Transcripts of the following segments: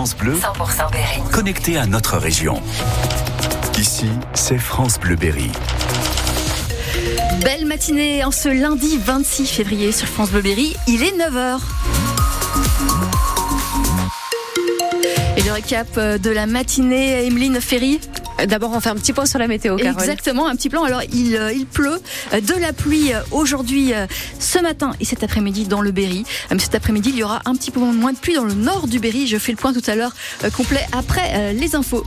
France Bleu, 100% Berry. connecté à notre région. Ici, c'est France Bleu Berry. Belle matinée en ce lundi 26 février sur France Bleu Berry. Il est 9h. Et le récap de la matinée, Emeline Ferry. D'abord, on fait un petit point sur la météo. Exactement, un petit plan. Alors, il, euh, il pleut, euh, de la pluie euh, aujourd'hui, ce matin et cet après-midi dans le Berry. Mais cet après-midi, il y aura un petit peu moins de pluie dans le nord du Berry. Je fais le point tout à l'heure complet après les infos.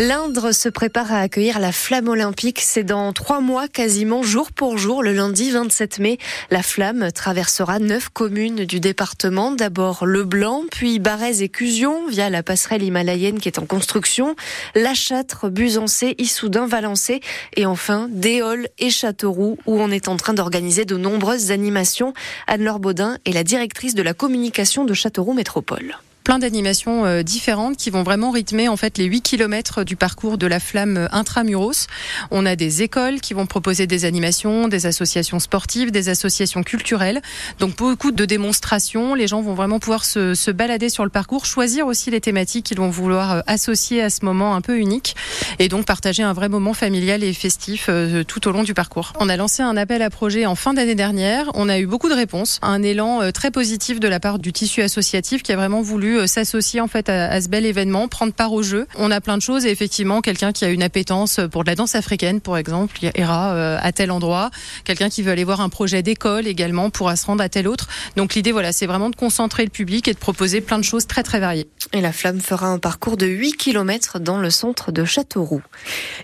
L'Indre se prépare à accueillir la flamme olympique. C'est dans trois mois, quasiment jour pour jour, le lundi 27 mai. La flamme traversera neuf communes du département. D'abord Le Blanc, puis Barès et Cusion, via la passerelle himalayenne qui est en construction. La Châtre, Busancé, Issoudun, Valençay. Et enfin, Déol et Châteauroux, où on est en train d'organiser de nombreuses animations. Anne-Laure Baudin est la directrice de la communication de Châteauroux Métropole plein d'animations euh, différentes qui vont vraiment rythmer en fait les 8 km du parcours de la flamme euh, intramuros. On a des écoles qui vont proposer des animations, des associations sportives, des associations culturelles. Donc beaucoup de démonstrations. Les gens vont vraiment pouvoir se, balader sur le parcours, choisir aussi les thématiques qu'ils vont vouloir euh, associer à ce moment un peu unique et donc partager un vrai moment familial et festif tout au long du parcours. On a lancé un appel à projet en fin d'année dernière. On a eu beaucoup de réponses, un élan très positif de la part du tissu associatif qui a vraiment voulu euh, s'associer en fait à, à, ce bel événement, prendre part au jeu. On a plein de choses et effectivement quelqu'un qui a une appétence pour de la danse africaine par exemple, ira euh, à tel endroit. Quelqu'un qui veut aller voir un projet d'école également pourra se rendre à tel autre. Donc l'idée voilà, c'est vraiment de concentrer le public et de proposer plein de choses très très variées. Et la flamme fera un parcours de 8 km dans le centre de Châteauroux.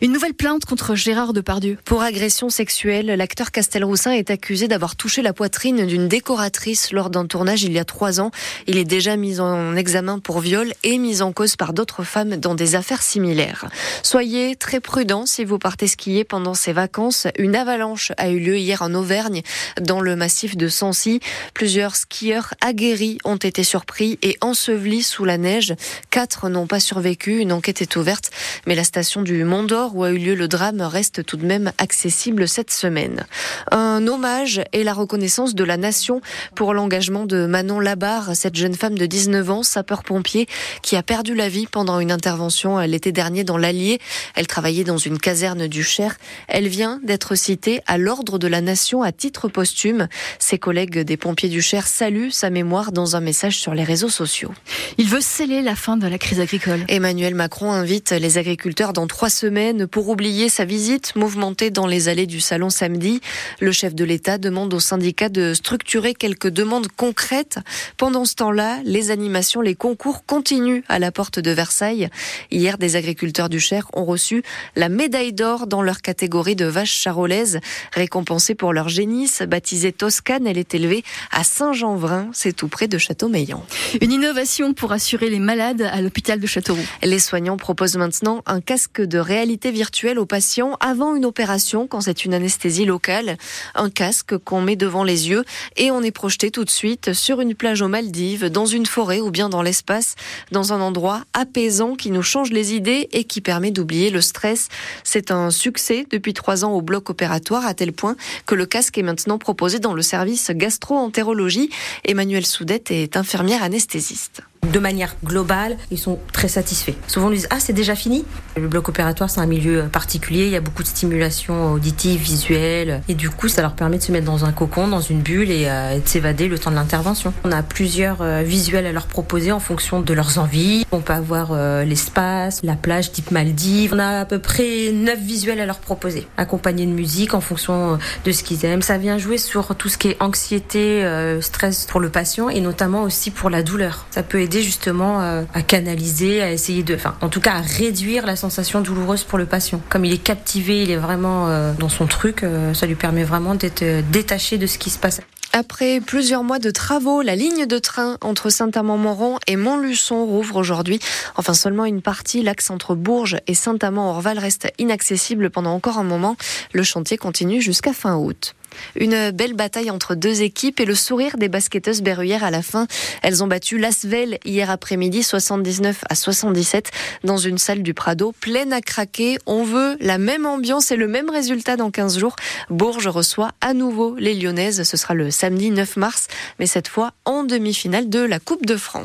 Une nouvelle plainte contre Gérard Depardieu. Pour agression sexuelle, l'acteur Castelroussin est accusé d'avoir touché la poitrine d'une décoratrice lors d'un tournage il y a trois ans. Il est déjà mis en examen pour viol et mis en cause par d'autres femmes dans des affaires similaires. Soyez très prudents si vous partez skier pendant ces vacances. Une avalanche a eu lieu hier en Auvergne, dans le massif de Sancy. Plusieurs skieurs aguerris ont été surpris et ensevelis sous la neige. Quatre n'ont pas survécu. Une enquête est ouverte, mais la station du Mont d'Or où a eu lieu le drame reste tout de même accessible cette semaine. Un hommage et la reconnaissance de la nation pour l'engagement de Manon Labarre, cette jeune femme de 19 ans, sapeur-pompier, qui a perdu la vie pendant une intervention l'été dernier dans l'Allier. Elle travaillait dans une caserne du Cher. Elle vient d'être citée à l'ordre de la nation à titre posthume. Ses collègues des pompiers du Cher saluent sa mémoire dans un message sur les réseaux sociaux. Il veut sceller la fin de la crise agricole. Emmanuel Macron invite les agriculteurs dans trois semaines pour oublier sa visite mouvementée dans les allées du salon samedi. Le chef de l'État demande aux syndicats de structurer quelques demandes concrètes. Pendant ce temps-là, les animations, les concours continuent à la porte de Versailles. Hier, des agriculteurs du Cher ont reçu la médaille d'or dans leur catégorie de vaches charolaises, récompensées pour leur génisse. Baptisée Toscane, elle est élevée à Saint-Jean-Vrin, c'est tout près de Châteaumeillan. Une innovation pour assurer les malades à l'hôpital de Châteauroux. Les soignants proposent maintenant un casque de réalité virtuelle aux patients avant une opération quand c'est une anesthésie locale. Un casque qu'on met devant les yeux et on est projeté tout de suite sur une plage aux Maldives, dans une forêt ou bien dans l'espace, dans un endroit apaisant qui nous change les idées et qui permet d'oublier le stress. C'est un succès depuis trois ans au bloc opératoire à tel point que le casque est maintenant proposé dans le service gastro-entérologie. Emmanuelle Soudette est infirmière anesthésiste de manière globale, ils sont très satisfaits. Souvent, on dit Ah, c'est déjà fini Le bloc opératoire, c'est un milieu particulier. Il y a beaucoup de stimulation auditive, visuelle. Et du coup, ça leur permet de se mettre dans un cocon, dans une bulle et, euh, de s'évader le temps de l'intervention. On a plusieurs euh, visuels à leur proposer en fonction de leurs envies. On peut avoir euh, l'espace, la plage type Maldives. On a à peu près neuf visuels à leur proposer, accompagnés de musique en fonction de ce qu'ils aiment. Ça vient jouer sur tout ce qui est anxiété, stress pour le patient et notamment aussi pour la douleur. Ça peut aider justement euh, à canaliser, à essayer de, enfin, en tout cas à réduire la sensation douloureuse pour le patient. Comme il est captivé, il est vraiment euh, dans son truc, euh, ça lui permet vraiment d'être détaché de ce qui se passe. Après plusieurs mois de travaux, la ligne de train entre Saint-Amand-Montrond et Montluçon rouvre aujourd'hui. Enfin, seulement une partie, l'axe entre Bourges et Saint-Amand-Orval reste inaccessible pendant encore un moment. Le chantier continue jusqu'à fin août. Une belle bataille entre deux équipes et le sourire des basketteuses berruyères à la fin. Elles ont battu l'Asvel hier après-midi 79 à 77 dans une salle du Prado pleine à craquer. On veut la même ambiance et le même résultat dans 15 jours. Bourges reçoit à nouveau les Lyonnaises. Ce sera le samedi 9 mars, mais cette fois en demi-finale de la Coupe de France.